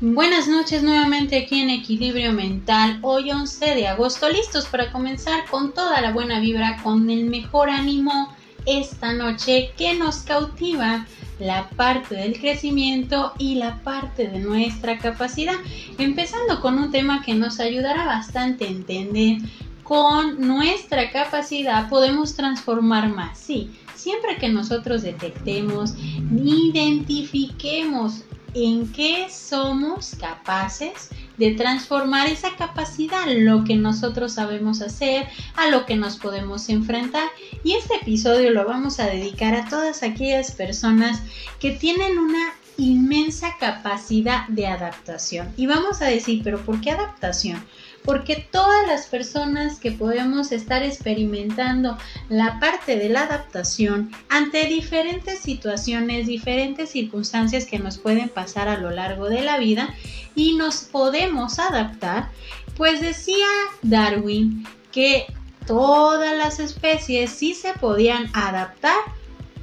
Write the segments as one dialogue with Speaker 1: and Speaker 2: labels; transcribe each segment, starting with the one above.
Speaker 1: Buenas noches nuevamente aquí en Equilibrio Mental, hoy 11 de agosto, listos para comenzar con toda la buena vibra, con el mejor ánimo esta noche que nos cautiva la parte del crecimiento y la parte de nuestra capacidad, empezando con un tema que nos ayudará bastante a entender. Con nuestra capacidad podemos transformar más, sí, siempre que nosotros detectemos, identifiquemos en qué somos capaces de transformar esa capacidad, lo que nosotros sabemos hacer, a lo que nos podemos enfrentar. Y este episodio lo vamos a dedicar a todas aquellas personas que tienen una inmensa capacidad de adaptación. Y vamos a decir, pero ¿por qué adaptación? Porque todas las personas que podemos estar experimentando la parte de la adaptación ante diferentes situaciones, diferentes circunstancias que nos pueden pasar a lo largo de la vida y nos podemos adaptar, pues decía Darwin que todas las especies si se podían adaptar,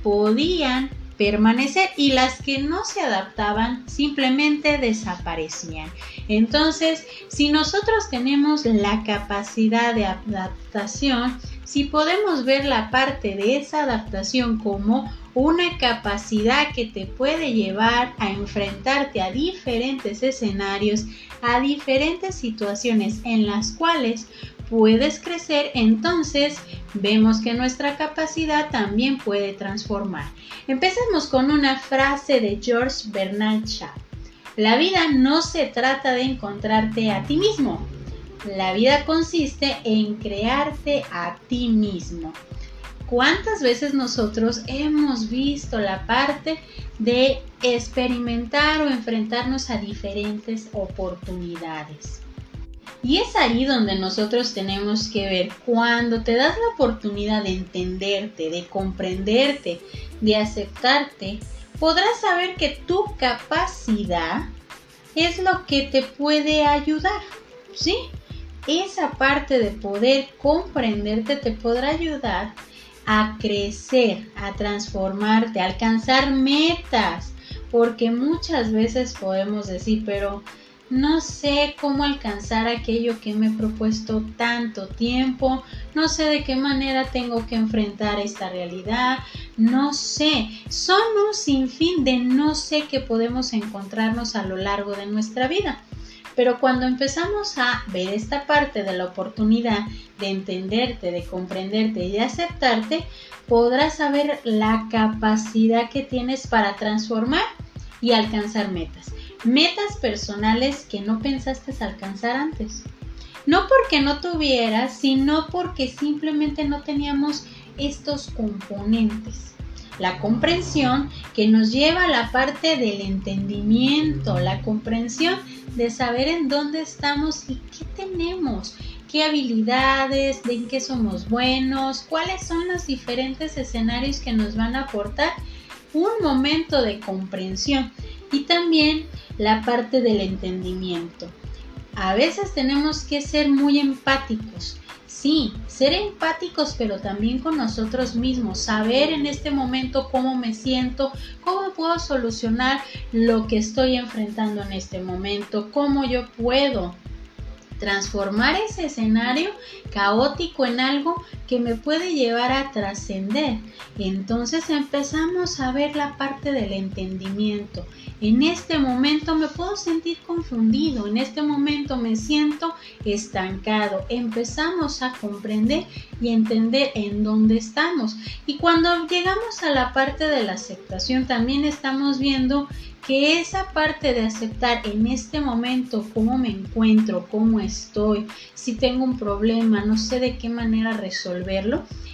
Speaker 1: podían permanecer y las que no se adaptaban simplemente desaparecían. Entonces, si nosotros tenemos la capacidad de adaptación, si podemos ver la parte de esa adaptación como una capacidad que te puede llevar a enfrentarte a diferentes escenarios, a diferentes situaciones en las cuales puedes crecer, entonces vemos que nuestra capacidad también puede transformar. Empecemos con una frase de George Bernard Shaw. La vida no se trata de encontrarte a ti mismo. La vida consiste en crearte a ti mismo. ¿Cuántas veces nosotros hemos visto la parte de experimentar o enfrentarnos a diferentes oportunidades? Y es ahí donde nosotros tenemos que ver cuando te das la oportunidad de entenderte, de comprenderte, de aceptarte, podrás saber que tu capacidad es lo que te puede ayudar, ¿sí? Esa parte de poder comprenderte te podrá ayudar a crecer, a transformarte, a alcanzar metas, porque muchas veces podemos decir, pero no sé cómo alcanzar aquello que me he propuesto tanto tiempo, no sé de qué manera tengo que enfrentar esta realidad, no sé, son un sinfín de no sé que podemos encontrarnos a lo largo de nuestra vida. Pero cuando empezamos a ver esta parte de la oportunidad de entenderte, de comprenderte y de aceptarte, podrás saber la capacidad que tienes para transformar y alcanzar metas metas personales que no pensaste alcanzar antes. No porque no tuvieras, sino porque simplemente no teníamos estos componentes. La comprensión que nos lleva a la parte del entendimiento, la comprensión de saber en dónde estamos y qué tenemos, qué habilidades, de en qué somos buenos, cuáles son los diferentes escenarios que nos van a aportar un momento de comprensión y también la parte del entendimiento. A veces tenemos que ser muy empáticos. Sí, ser empáticos, pero también con nosotros mismos, saber en este momento cómo me siento, cómo puedo solucionar lo que estoy enfrentando en este momento, cómo yo puedo transformar ese escenario caótico en algo que me puede llevar a trascender. Entonces empezamos a ver la parte del entendimiento. En este momento me puedo sentir confundido, en este momento me siento estancado. Empezamos a comprender y entender en dónde estamos. Y cuando llegamos a la parte de la aceptación, también estamos viendo que esa parte de aceptar en este momento cómo me encuentro, cómo estoy, si tengo un problema, no sé de qué manera resolverlo,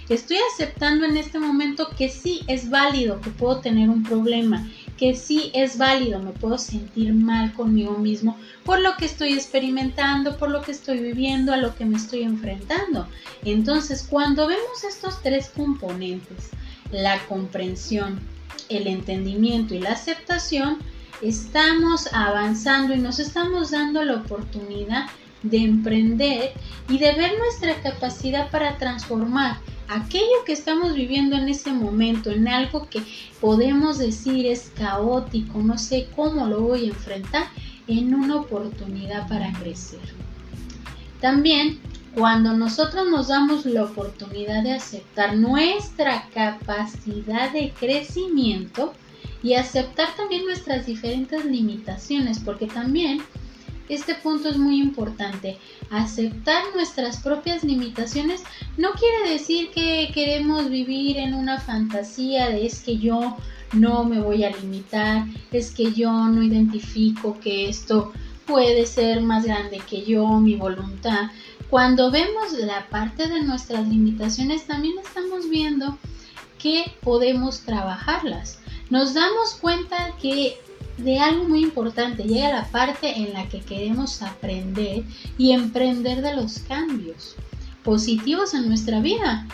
Speaker 1: estoy aceptando en este momento que sí es válido que puedo tener un problema, que sí es válido, me puedo sentir mal conmigo mismo por lo que estoy experimentando, por lo que estoy viviendo, a lo que me estoy enfrentando. Entonces, cuando vemos estos tres componentes, la comprensión, el entendimiento y la aceptación, estamos avanzando y nos estamos dando la oportunidad de emprender y de ver nuestra capacidad para transformar aquello que estamos viviendo en ese momento en algo que podemos decir es caótico, no sé cómo lo voy a enfrentar, en una oportunidad para crecer. También cuando nosotros nos damos la oportunidad de aceptar nuestra capacidad de crecimiento y aceptar también nuestras diferentes limitaciones, porque también este punto es muy importante. Aceptar nuestras propias limitaciones no quiere decir que queremos vivir en una fantasía de es que yo no me voy a limitar, es que yo no identifico que esto puede ser más grande que yo, mi voluntad. Cuando vemos la parte de nuestras limitaciones, también estamos viendo que podemos trabajarlas. Nos damos cuenta que de algo muy importante llega la parte en la que queremos aprender y emprender de los cambios positivos en nuestra vida.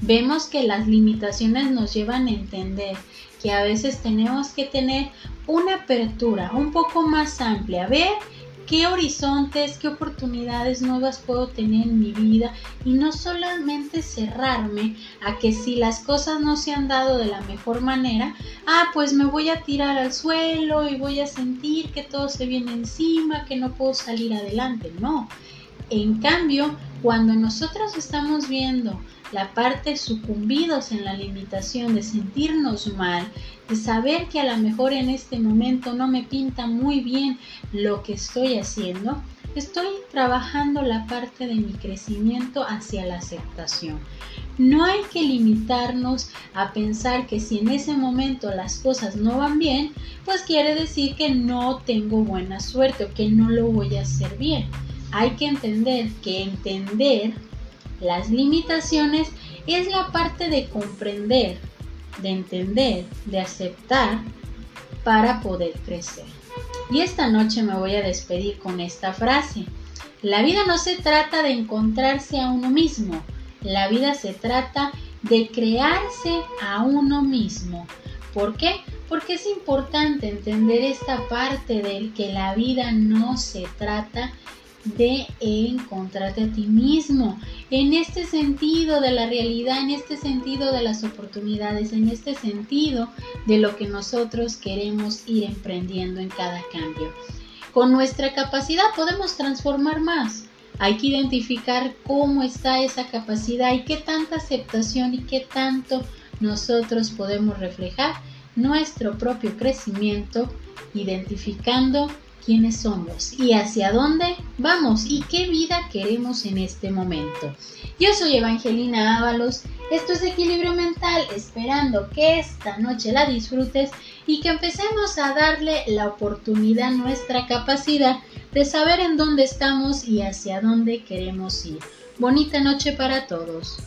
Speaker 1: Vemos que las limitaciones nos llevan a entender que a veces tenemos que tener una apertura un poco más amplia, ver qué horizontes, qué oportunidades nuevas puedo tener en mi vida y no solamente cerrarme a que si las cosas no se han dado de la mejor manera, ah, pues me voy a tirar al suelo y voy a sentir que todo se viene encima, que no puedo salir adelante. No. En cambio, cuando nosotros estamos viendo la parte sucumbidos en la limitación de sentirnos mal, de saber que a lo mejor en este momento no me pinta muy bien lo que estoy haciendo, estoy trabajando la parte de mi crecimiento hacia la aceptación. No hay que limitarnos a pensar que si en ese momento las cosas no van bien, pues quiere decir que no tengo buena suerte o que no lo voy a hacer bien. Hay que entender que entender las limitaciones es la parte de comprender, de entender, de aceptar para poder crecer. Y esta noche me voy a despedir con esta frase. La vida no se trata de encontrarse a uno mismo, la vida se trata de crearse a uno mismo. ¿Por qué? Porque es importante entender esta parte del que la vida no se trata de encontrarte a ti mismo. En este sentido de la realidad, en este sentido de las oportunidades, en este sentido de lo que nosotros queremos ir emprendiendo en cada cambio. Con nuestra capacidad podemos transformar más. Hay que identificar cómo está esa capacidad y qué tanta aceptación y qué tanto nosotros podemos reflejar nuestro propio crecimiento identificando quiénes somos y hacia dónde vamos y qué vida queremos en este momento. Yo soy Evangelina Ábalos, esto es Equilibrio Mental, esperando que esta noche la disfrutes y que empecemos a darle la oportunidad a nuestra capacidad de saber en dónde estamos y hacia dónde queremos ir. Bonita noche para todos.